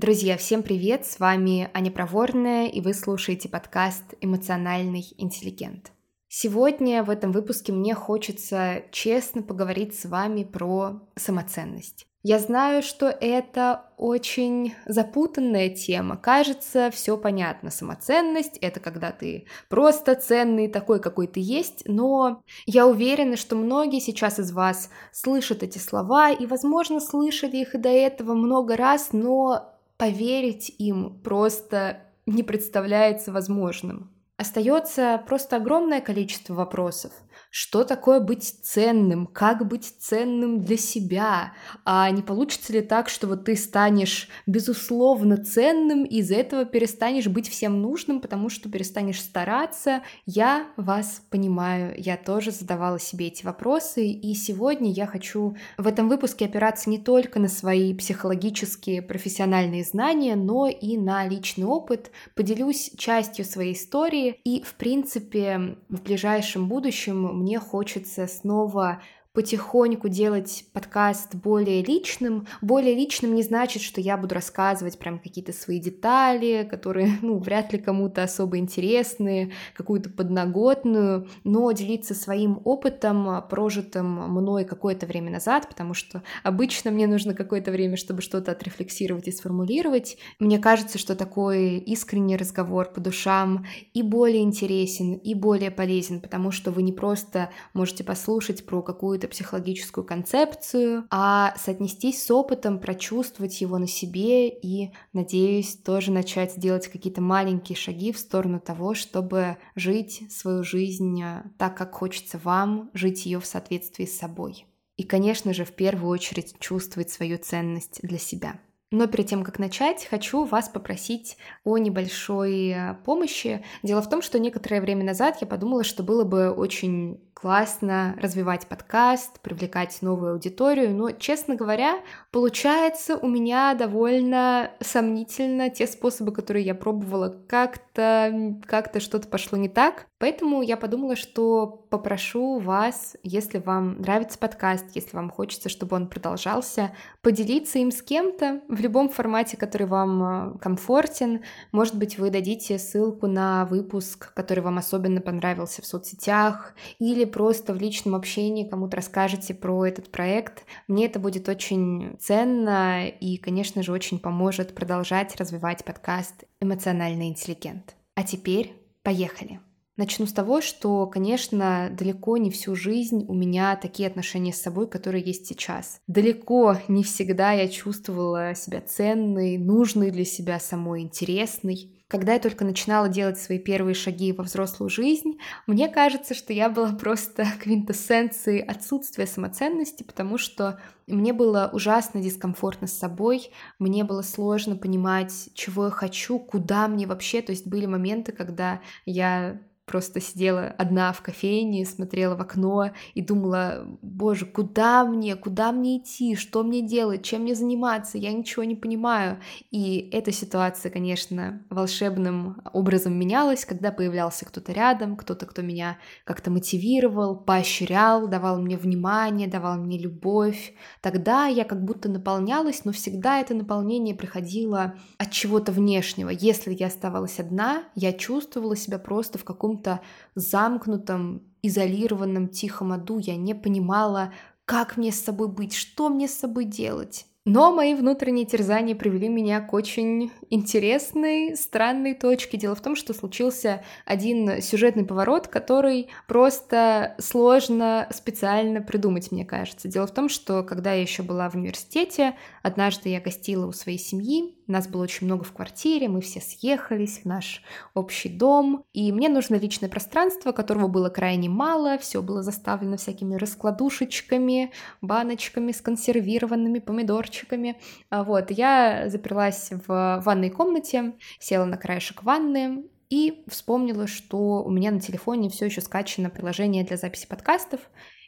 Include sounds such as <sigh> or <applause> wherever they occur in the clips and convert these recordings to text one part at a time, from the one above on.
Друзья, всем привет! С вами Аня Проворная, и вы слушаете подкаст «Эмоциональный интеллигент». Сегодня в этом выпуске мне хочется честно поговорить с вами про самоценность. Я знаю, что это очень запутанная тема. Кажется, все понятно. Самоценность — это когда ты просто ценный такой, какой ты есть, но я уверена, что многие сейчас из вас слышат эти слова и, возможно, слышали их и до этого много раз, но поверить им просто не представляется возможным. Остается просто огромное количество вопросов. Что такое быть ценным? Как быть ценным для себя? А не получится ли так, что вот ты станешь безусловно ценным и из-за этого перестанешь быть всем нужным, потому что перестанешь стараться? Я вас понимаю, я тоже задавала себе эти вопросы, и сегодня я хочу в этом выпуске опираться не только на свои психологические, профессиональные знания, но и на личный опыт, поделюсь частью своей истории, и, в принципе, в ближайшем будущем мне хочется снова потихоньку делать подкаст более личным. Более личным не значит, что я буду рассказывать прям какие-то свои детали, которые, <laughs> ну, вряд ли кому-то особо интересны, какую-то подноготную, но делиться своим опытом, прожитым мной какое-то время назад, потому что обычно мне нужно какое-то время, чтобы что-то отрефлексировать и сформулировать. Мне кажется, что такой искренний разговор по душам и более интересен, и более полезен, потому что вы не просто можете послушать про какую-то какую-то психологическую концепцию, а соотнестись с опытом, прочувствовать его на себе и, надеюсь, тоже начать делать какие-то маленькие шаги в сторону того, чтобы жить свою жизнь э, так, как хочется вам, жить ее в соответствии с собой. И, конечно же, в первую очередь чувствовать свою ценность для себя. Но перед тем, как начать, хочу вас попросить о небольшой э, помощи. Дело в том, что некоторое время назад я подумала, что было бы очень классно развивать подкаст, привлекать новую аудиторию, но, честно говоря, получается у меня довольно сомнительно те способы, которые я пробовала, как-то как что-то пошло не так, поэтому я подумала, что попрошу вас, если вам нравится подкаст, если вам хочется, чтобы он продолжался, поделиться им с кем-то в любом формате, который вам э, комфортен. Может быть, вы дадите ссылку на выпуск, который вам особенно понравился в соцсетях, или просто в личном общении кому-то расскажете про этот проект. Мне это будет очень ценно и, конечно же, очень поможет продолжать развивать подкаст «Эмоциональный интеллигент». А теперь поехали! Начну с того, что, конечно, далеко не всю жизнь у меня такие отношения с собой, которые есть сейчас. Далеко не всегда я чувствовала себя ценной, нужной для себя самой, интересной. Когда я только начинала делать свои первые шаги во взрослую жизнь, мне кажется, что я была <laughs> просто квинтэссенцией отсутствия самоценности, потому что мне было ужасно дискомфортно с собой, мне было сложно понимать, чего я хочу, куда мне вообще. То есть были моменты, когда я просто сидела одна в кофейне, смотрела в окно и думала, боже, куда мне, куда мне идти, что мне делать, чем мне заниматься, я ничего не понимаю. И эта ситуация, конечно, волшебным образом менялась, когда появлялся кто-то рядом, кто-то, кто меня как-то мотивировал, поощрял, давал мне внимание, давал мне любовь. Тогда я как будто наполнялась, но всегда это наполнение приходило от чего-то внешнего. Если я оставалась одна, я чувствовала себя просто в каком-то замкнутом, изолированном, тихом аду. Я не понимала, как мне с собой быть, что мне с собой делать. Но мои внутренние терзания привели меня к очень интересной, странной точке. Дело в том, что случился один сюжетный поворот, который просто сложно специально придумать, мне кажется. Дело в том, что когда я еще была в университете, однажды я гостила у своей семьи, нас было очень много в квартире, мы все съехались в наш общий дом, и мне нужно личное пространство, которого было крайне мало, все было заставлено всякими раскладушечками, баночками с консервированными помидорчиками. А вот, я заперлась в ванной комнате, села на краешек ванны, и вспомнила, что у меня на телефоне все еще скачано приложение для записи подкастов.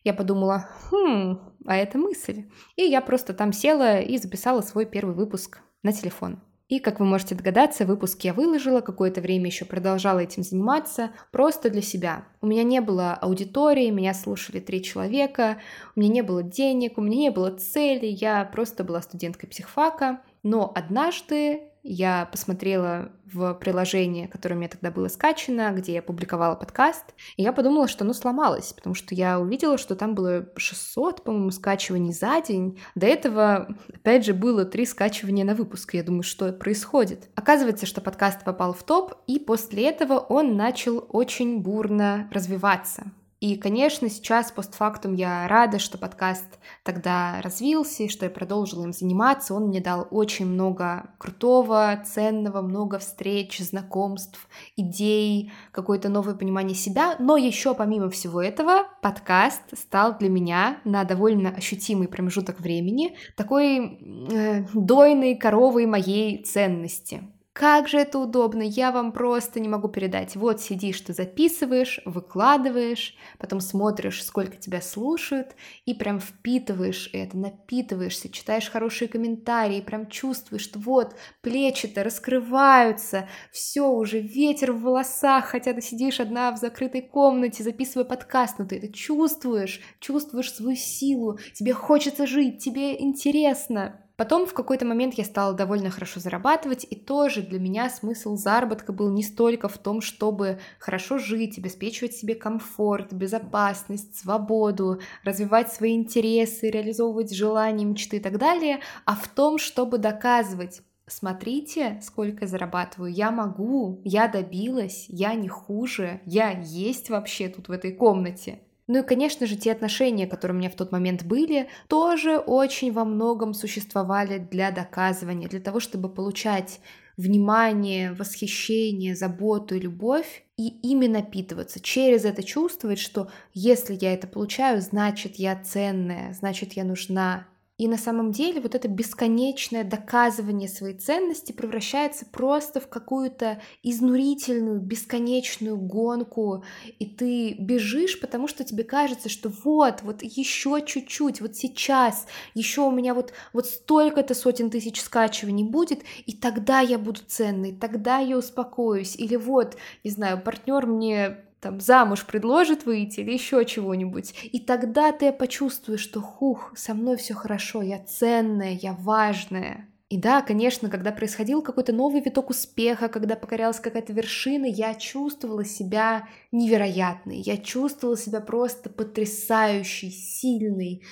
Я подумала, хм, а это мысль. И я просто там села и записала свой первый выпуск на телефон. И, как вы можете догадаться, выпуск я выложила, какое-то время еще продолжала этим заниматься, просто для себя. У меня не было аудитории, меня слушали три человека, у меня не было денег, у меня не было цели, я просто была студенткой психфака, Но однажды я посмотрела в приложение, которое у меня тогда было скачано, где я публиковала подкаст, и я подумала, что оно сломалось, потому что я увидела, что там было 600, по-моему, скачиваний за день. До этого, опять же, было три скачивания на выпуск. Я думаю, что происходит. Оказывается, что подкаст попал в топ, и после этого он начал очень бурно развиваться. И, конечно, сейчас постфактум я рада, что подкаст тогда развился, что я продолжила им заниматься. Он мне дал очень много крутого, ценного, много встреч, знакомств, идей, какое-то новое понимание себя. Но еще помимо всего этого, подкаст стал для меня на довольно ощутимый промежуток времени такой э, дойной коровой моей ценности. Как же это удобно, я вам просто не могу передать. Вот сидишь, ты записываешь, выкладываешь, потом смотришь, сколько тебя слушают, и прям впитываешь это, напитываешься, читаешь хорошие комментарии, прям чувствуешь, что вот плечи-то раскрываются, все уже ветер в волосах, хотя ты сидишь одна в закрытой комнате, записывая подкаст, но ты это чувствуешь, чувствуешь свою силу, тебе хочется жить, тебе интересно. Потом в какой-то момент я стала довольно хорошо зарабатывать, и тоже для меня смысл заработка был не столько в том, чтобы хорошо жить, обеспечивать себе комфорт, безопасность, свободу, развивать свои интересы, реализовывать желания, мечты и так далее, а в том, чтобы доказывать, смотрите, сколько зарабатываю, я могу, я добилась, я не хуже, я есть вообще тут в этой комнате. Ну и, конечно же, те отношения, которые у меня в тот момент были, тоже очень во многом существовали для доказывания, для того, чтобы получать внимание, восхищение, заботу и любовь, и ими напитываться, через это чувствовать, что если я это получаю, значит я ценная, значит я нужна, и на самом деле вот это бесконечное доказывание своей ценности превращается просто в какую-то изнурительную, бесконечную гонку, и ты бежишь, потому что тебе кажется, что вот, вот еще чуть-чуть, вот сейчас, еще у меня вот, вот столько-то сотен тысяч скачиваний будет, и тогда я буду ценной, тогда я успокоюсь, или вот, не знаю, партнер мне там замуж предложит выйти или еще чего-нибудь. И тогда ты почувствуешь, что хух, со мной все хорошо, я ценная, я важная. И да, конечно, когда происходил какой-то новый виток успеха, когда покорялась какая-то вершина, я чувствовала себя невероятной, я чувствовала себя просто потрясающей, сильной,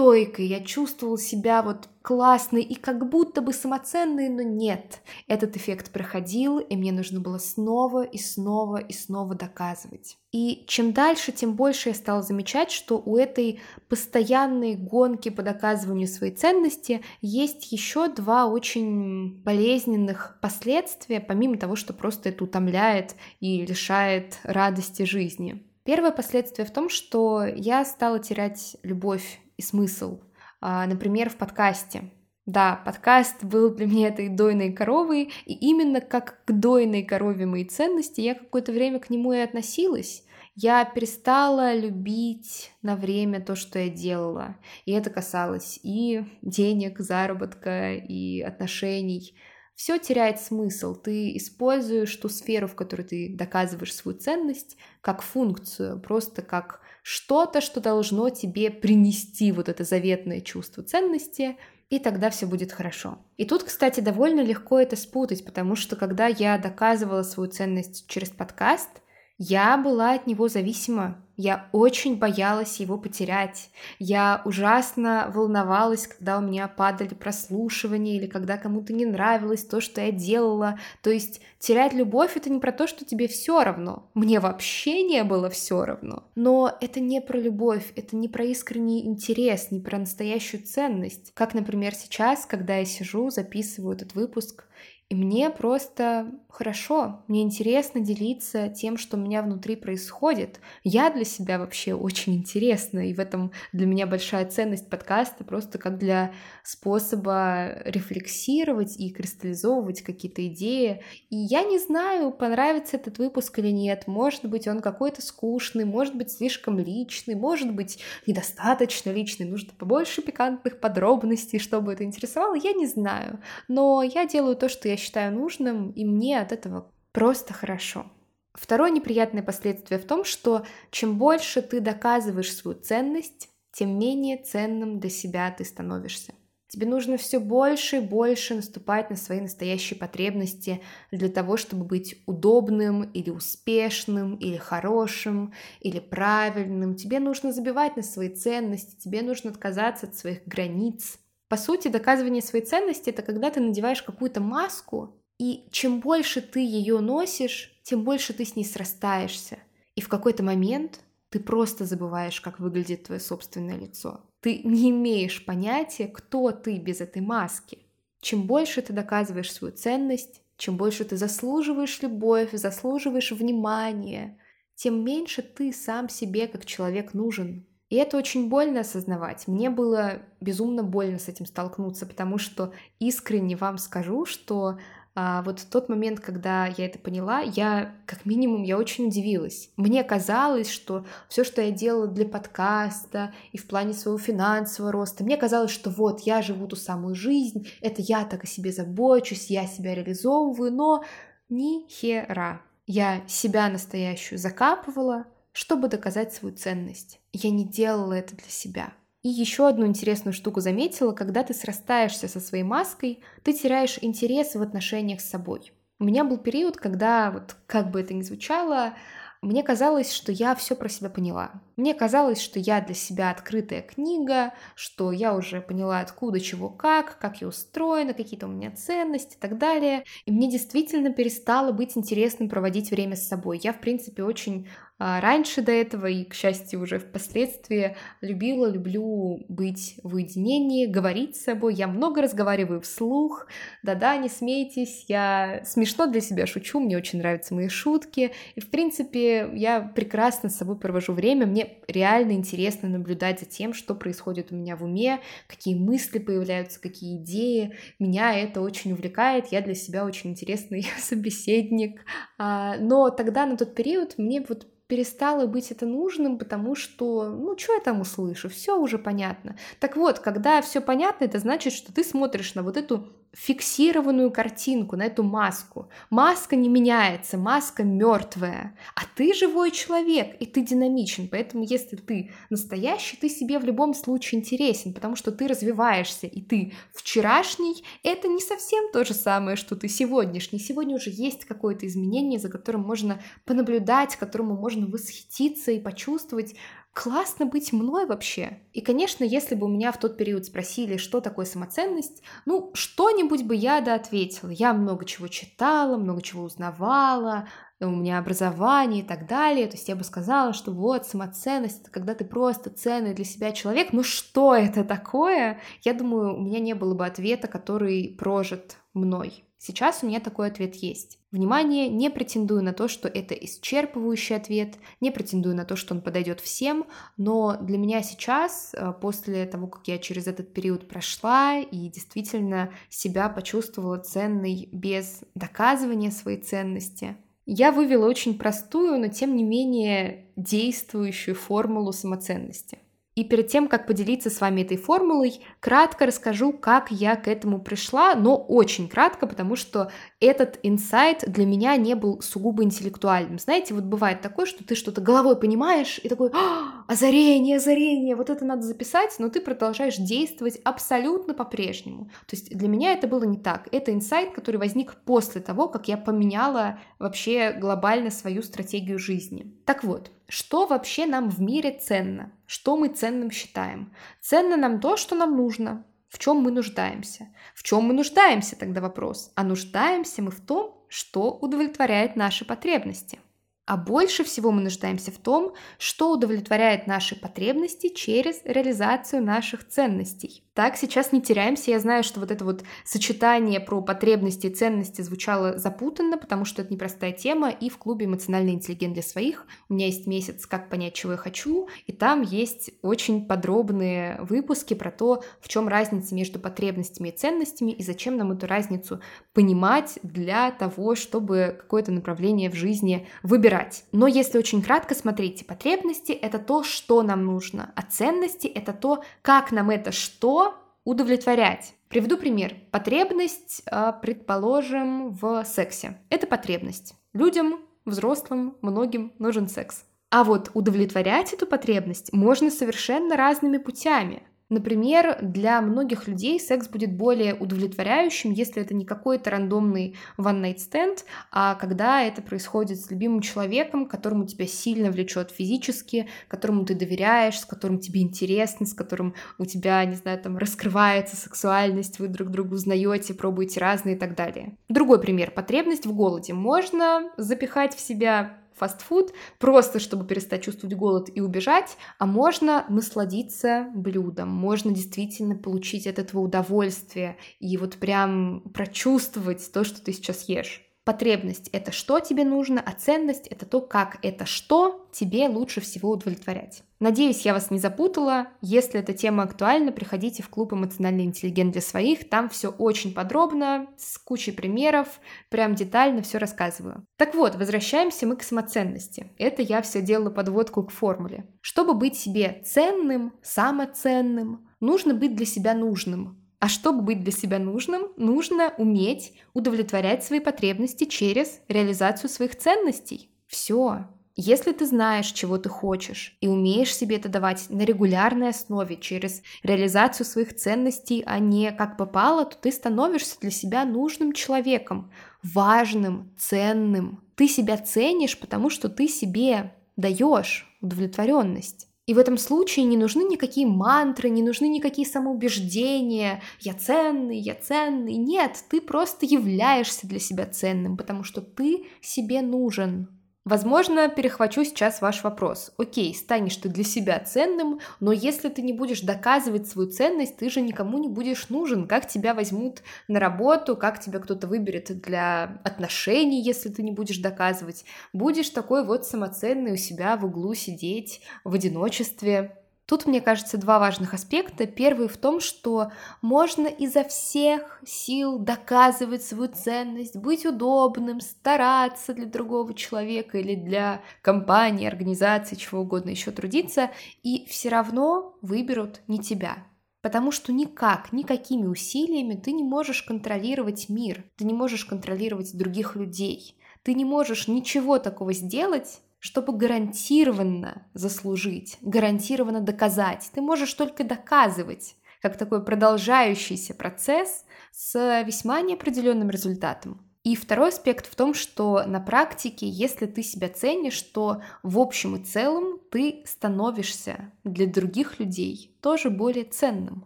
стойкой, я чувствовала себя вот классной и как будто бы самоценной, но нет. Этот эффект проходил, и мне нужно было снова и снова и снова доказывать. И чем дальше, тем больше я стала замечать, что у этой постоянной гонки по доказыванию своей ценности есть еще два очень болезненных последствия, помимо того, что просто это утомляет и лишает радости жизни. Первое последствие в том, что я стала терять любовь и смысл. А, например, в подкасте. Да, подкаст был для меня этой дойной коровой, и именно как к дойной корове мои ценности я какое-то время к нему и относилась. Я перестала любить на время то, что я делала. И это касалось и денег, заработка, и отношений. Все теряет смысл. Ты используешь ту сферу, в которой ты доказываешь свою ценность, как функцию, просто как что-то, что должно тебе принести вот это заветное чувство ценности, и тогда все будет хорошо. И тут, кстати, довольно легко это спутать, потому что когда я доказывала свою ценность через подкаст, я была от него зависима. Я очень боялась его потерять. Я ужасно волновалась, когда у меня падали прослушивания или когда кому-то не нравилось то, что я делала. То есть терять любовь это не про то, что тебе все равно. Мне вообще не было все равно. Но это не про любовь, это не про искренний интерес, не про настоящую ценность. Как, например, сейчас, когда я сижу, записываю этот выпуск, и мне просто хорошо, мне интересно делиться тем, что у меня внутри происходит. Я для себя вообще очень интересна, и в этом для меня большая ценность подкаста, просто как для способа рефлексировать и кристаллизовывать какие-то идеи. И я не знаю, понравится этот выпуск или нет. Может быть, он какой-то скучный, может быть, слишком личный, может быть, недостаточно личный, нужно побольше пикантных подробностей, чтобы это интересовало, я не знаю. Но я делаю то, что я считаю нужным, и мне от этого просто хорошо. Второе неприятное последствие в том, что чем больше ты доказываешь свою ценность, тем менее ценным для себя ты становишься. Тебе нужно все больше и больше наступать на свои настоящие потребности для того, чтобы быть удобным или успешным, или хорошим, или правильным. Тебе нужно забивать на свои ценности, тебе нужно отказаться от своих границ. По сути, доказывание своей ценности — это когда ты надеваешь какую-то маску, и чем больше ты ее носишь, тем больше ты с ней срастаешься. И в какой-то момент ты просто забываешь, как выглядит твое собственное лицо. Ты не имеешь понятия, кто ты без этой маски. Чем больше ты доказываешь свою ценность, чем больше ты заслуживаешь любовь, заслуживаешь внимания, тем меньше ты сам себе как человек нужен. И это очень больно осознавать. Мне было безумно больно с этим столкнуться, потому что искренне вам скажу, что а, вот в тот момент, когда я это поняла, я, как минимум, я очень удивилась. Мне казалось, что все, что я делала для подкаста и в плане своего финансового роста, мне казалось, что вот я живу ту самую жизнь, это я так о себе забочусь, я себя реализовываю, но ни хера. Я себя настоящую закапывала, чтобы доказать свою ценность. Я не делала это для себя. И еще одну интересную штуку заметила, когда ты срастаешься со своей маской, ты теряешь интерес в отношениях с собой. У меня был период, когда, вот как бы это ни звучало, мне казалось, что я все про себя поняла. Мне казалось, что я для себя открытая книга, что я уже поняла, откуда, чего, как, как я устроена, какие-то у меня ценности и так далее. И мне действительно перестало быть интересным проводить время с собой. Я, в принципе, очень а раньше до этого и, к счастью, уже впоследствии любила, люблю быть в уединении, говорить с собой. Я много разговариваю вслух. Да-да, не смейтесь, я смешно для себя шучу, мне очень нравятся мои шутки. И, в принципе, я прекрасно с собой провожу время. Мне реально интересно наблюдать за тем, что происходит у меня в уме, какие мысли появляются, какие идеи. Меня это очень увлекает, я для себя очень интересный <laughs> собеседник. А, но тогда, на тот период, мне вот перестало быть это нужным, потому что, ну, что я там услышу, все уже понятно. Так вот, когда все понятно, это значит, что ты смотришь на вот эту фиксированную картинку, на эту маску. Маска не меняется, маска мертвая, а ты живой человек, и ты динамичен, поэтому если ты настоящий, ты себе в любом случае интересен, потому что ты развиваешься, и ты вчерашний, это не совсем то же самое, что ты сегодняшний. Сегодня уже есть какое-то изменение, за которым можно понаблюдать, которому можно восхититься и почувствовать, классно быть мной вообще. И, конечно, если бы у меня в тот период спросили, что такое самоценность, ну, что-нибудь бы я да ответила. Я много чего читала, много чего узнавала, у меня образование и так далее. То есть я бы сказала, что вот самоценность это когда ты просто ценный для себя человек. Но что это такое? Я думаю, у меня не было бы ответа, который прожит мной. Сейчас у меня такой ответ есть. Внимание, не претендую на то, что это исчерпывающий ответ, не претендую на то, что он подойдет всем, но для меня сейчас, э, после того, как я через этот период прошла и действительно себя почувствовала ценной без доказывания своей ценности, я вывела очень простую, но тем не менее действующую формулу самоценности – и перед тем, как поделиться с вами этой формулой, кратко расскажу, как я к этому пришла, но очень кратко, потому что этот инсайт для меня не был сугубо интеллектуальным. Знаете, вот бывает такое, что ты что-то головой понимаешь и такой а, озарение, озарение, вот это надо записать, но ты продолжаешь действовать абсолютно по-прежнему. То есть для меня это было не так. Это инсайт, который возник после того, как я поменяла вообще глобально свою стратегию жизни. Так вот, что вообще нам в мире ценно? Что мы ценным считаем? Ценно нам то, что нам нужно, в чем мы нуждаемся. В чем мы нуждаемся, тогда вопрос. А нуждаемся мы в том, что удовлетворяет наши потребности. А больше всего мы нуждаемся в том, что удовлетворяет наши потребности через реализацию наших ценностей. Так, сейчас не теряемся. Я знаю, что вот это вот сочетание про потребности и ценности звучало запутанно, потому что это непростая тема, и в клубе «Эмоциональный интеллигент для своих» у меня есть месяц «Как понять, чего я хочу», и там есть очень подробные выпуски про то, в чем разница между потребностями и ценностями, и зачем нам эту разницу понимать для того, чтобы какое-то направление в жизни выбирать. Но если очень кратко, смотрите, потребности — это то, что нам нужно, а ценности — это то, как нам это что удовлетворять. Приведу пример. Потребность, а, предположим, в сексе. Это потребность. Людям, взрослым, многим нужен секс. А вот удовлетворять эту потребность можно совершенно разными путями. Например, для многих людей секс будет более удовлетворяющим, если это не какой-то рандомный one-night stand, а когда это происходит с любимым человеком, которому тебя сильно влечет физически, которому ты доверяешь, с которым тебе интересно, с которым у тебя, не знаю, там раскрывается сексуальность, вы друг друга узнаете, пробуете разные и так далее. Другой пример. Потребность в голоде. Можно запихать в себя фастфуд, просто чтобы перестать чувствовать голод и убежать, а можно насладиться блюдом, можно действительно получить от этого удовольствие и вот прям прочувствовать то, что ты сейчас ешь. Потребность — это что тебе нужно, а ценность — это то, как это что тебе лучше всего удовлетворять. Надеюсь, я вас не запутала. Если эта тема актуальна, приходите в клуб «Эмоциональный интеллигент для своих». Там все очень подробно, с кучей примеров, прям детально все рассказываю. Так вот, возвращаемся мы к самоценности. Это я все делала подводку к формуле. Чтобы быть себе ценным, самоценным, нужно быть для себя нужным. А чтобы быть для себя нужным, нужно уметь удовлетворять свои потребности через реализацию своих ценностей. Все. Если ты знаешь, чего ты хочешь, и умеешь себе это давать на регулярной основе через реализацию своих ценностей, а не как попало, то ты становишься для себя нужным человеком, важным, ценным. Ты себя ценишь, потому что ты себе даешь удовлетворенность. И в этом случае не нужны никакие мантры, не нужны никакие самоубеждения. Я ценный, я ценный. Нет, ты просто являешься для себя ценным, потому что ты себе нужен. Возможно, перехвачу сейчас ваш вопрос. Окей, станешь ты для себя ценным, но если ты не будешь доказывать свою ценность, ты же никому не будешь нужен. Как тебя возьмут на работу, как тебя кто-то выберет для отношений, если ты не будешь доказывать. Будешь такой вот самоценный у себя в углу сидеть в одиночестве, Тут, мне кажется, два важных аспекта. Первый в том, что можно изо всех сил доказывать свою ценность, быть удобным, стараться для другого человека или для компании, организации, чего угодно еще трудиться, и все равно выберут не тебя. Потому что никак, никакими усилиями ты не можешь контролировать мир, ты не можешь контролировать других людей, ты не можешь ничего такого сделать, чтобы гарантированно заслужить, гарантированно доказать. Ты можешь только доказывать, как такой продолжающийся процесс с весьма неопределенным результатом. И второй аспект в том, что на практике, если ты себя ценишь, то в общем и целом ты становишься для других людей тоже более ценным.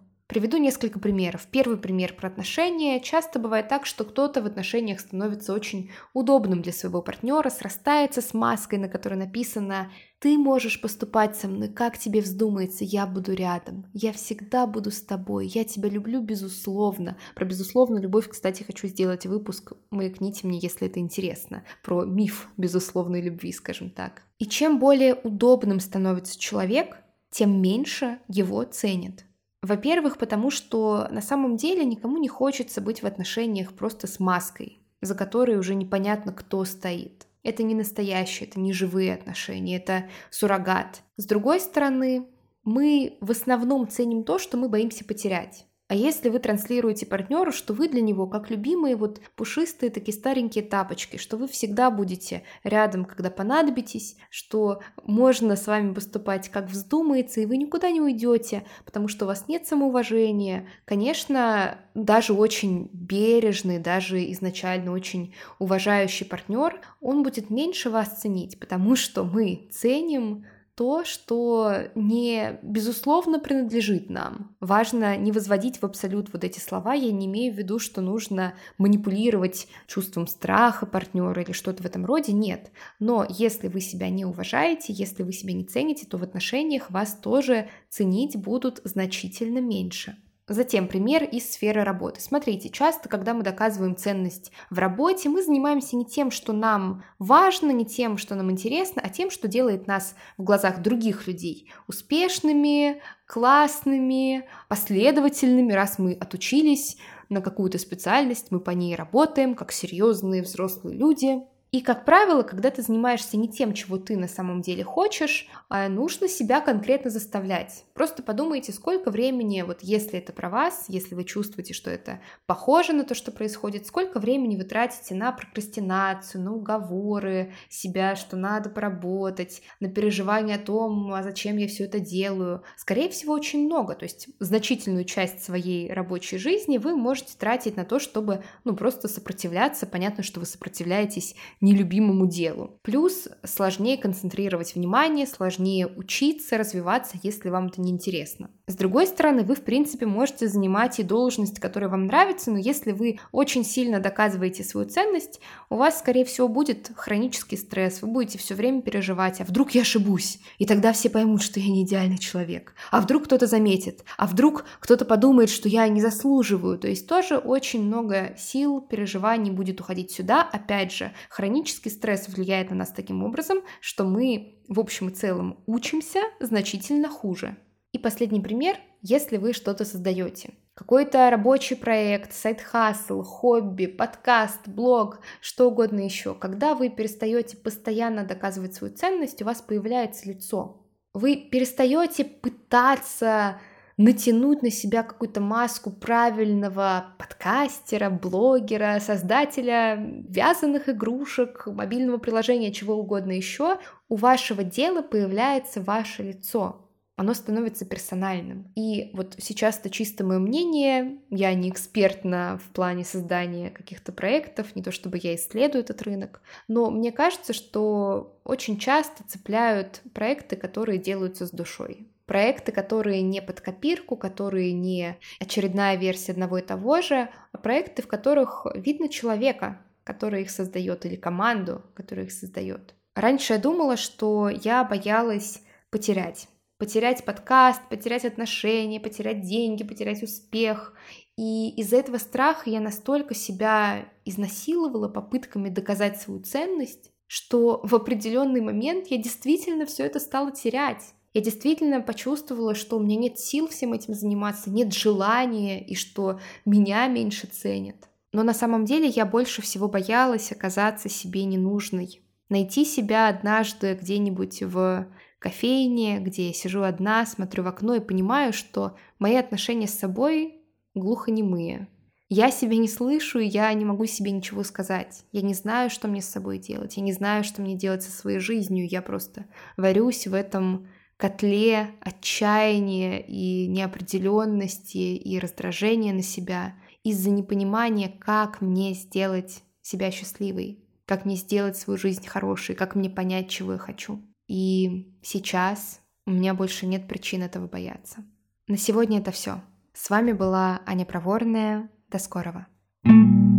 Приведу несколько примеров. Первый пример про отношения. Часто бывает так, что кто-то в отношениях становится очень удобным для своего партнера, срастается с маской, на которой написано «Ты можешь поступать со мной, как тебе вздумается, я буду рядом, я всегда буду с тобой, я тебя люблю безусловно». Про безусловную любовь, кстати, хочу сделать выпуск, маякните мне, если это интересно, про миф безусловной любви, скажем так. И чем более удобным становится человек, тем меньше его ценят. Во-первых, потому что на самом деле никому не хочется быть в отношениях просто с маской, за которой уже непонятно, кто стоит. Это не настоящие, это не живые отношения, это суррогат. С другой стороны, мы в основном ценим то, что мы боимся потерять. А если вы транслируете партнеру, что вы для него как любимые вот пушистые такие старенькие тапочки, что вы всегда будете рядом, когда понадобитесь, что можно с вами поступать как вздумается, и вы никуда не уйдете, потому что у вас нет самоуважения, конечно, даже очень бережный, даже изначально очень уважающий партнер, он будет меньше вас ценить, потому что мы ценим то, что не безусловно принадлежит нам. Важно не возводить в абсолют вот эти слова. Я не имею в виду, что нужно манипулировать чувством страха партнера или что-то в этом роде. Нет. Но если вы себя не уважаете, если вы себя не цените, то в отношениях вас тоже ценить будут значительно меньше. Затем пример из сферы работы. Смотрите, часто, когда мы доказываем ценность в работе, мы занимаемся не тем, что нам важно, не тем, что нам интересно, а тем, что делает нас в глазах других людей успешными, классными, последовательными, раз мы отучились на какую-то специальность, мы по ней работаем, как серьезные взрослые люди. И, как правило, когда ты занимаешься не тем, чего ты на самом деле хочешь, а нужно себя конкретно заставлять. Просто подумайте, сколько времени, вот если это про вас, если вы чувствуете, что это похоже на то, что происходит, сколько времени вы тратите на прокрастинацию, на уговоры себя, что надо поработать, на переживание о том, а зачем я все это делаю. Скорее всего, очень много. То есть значительную часть своей рабочей жизни вы можете тратить на то, чтобы ну, просто сопротивляться. Понятно, что вы сопротивляетесь нелюбимому делу. Плюс сложнее концентрировать внимание, сложнее учиться, развиваться, если вам это не интересно. С другой стороны, вы, в принципе, можете занимать и должность, которая вам нравится, но если вы очень сильно доказываете свою ценность, у вас, скорее всего, будет хронический стресс, вы будете все время переживать, а вдруг я ошибусь, и тогда все поймут, что я не идеальный человек, а вдруг кто-то заметит, а вдруг кто-то подумает, что я не заслуживаю, то есть тоже очень много сил, переживаний будет уходить сюда, опять же, хронический хронический стресс влияет на нас таким образом, что мы в общем и целом учимся значительно хуже. И последний пример, если вы что-то создаете. Какой-то рабочий проект, сайт-хасл, хобби, подкаст, блог, что угодно еще. Когда вы перестаете постоянно доказывать свою ценность, у вас появляется лицо. Вы перестаете пытаться натянуть на себя какую-то маску правильного подкастера, блогера, создателя вязаных игрушек, мобильного приложения, чего угодно еще, у вашего дела появляется ваше лицо. Оно становится персональным. И вот сейчас это чисто мое мнение. Я не экспертна в плане создания каких-то проектов, не то чтобы я исследую этот рынок, но мне кажется, что очень часто цепляют проекты, которые делаются с душой проекты, которые не под копирку, которые не очередная версия одного и того же, а проекты, в которых видно человека, который их создает, или команду, которая их создает. Раньше я думала, что я боялась потерять. Потерять подкаст, потерять отношения, потерять деньги, потерять успех. И из-за этого страха я настолько себя изнасиловала попытками доказать свою ценность, что в определенный момент я действительно все это стала терять я действительно почувствовала, что у меня нет сил всем этим заниматься, нет желания и что меня меньше ценят. Но на самом деле я больше всего боялась оказаться себе ненужной. Найти себя однажды где-нибудь в кофейне, где я сижу одна, смотрю в окно и понимаю, что мои отношения с собой глухонемые. Я себя не слышу, и я не могу себе ничего сказать. Я не знаю, что мне с собой делать. Я не знаю, что мне делать со своей жизнью. Я просто варюсь в этом котле отчаяния и неопределенности и раздражения на себя из-за непонимания, как мне сделать себя счастливой, как мне сделать свою жизнь хорошей, как мне понять, чего я хочу. И сейчас у меня больше нет причин этого бояться. На сегодня это все. С вами была Аня Проворная. До скорого. thank you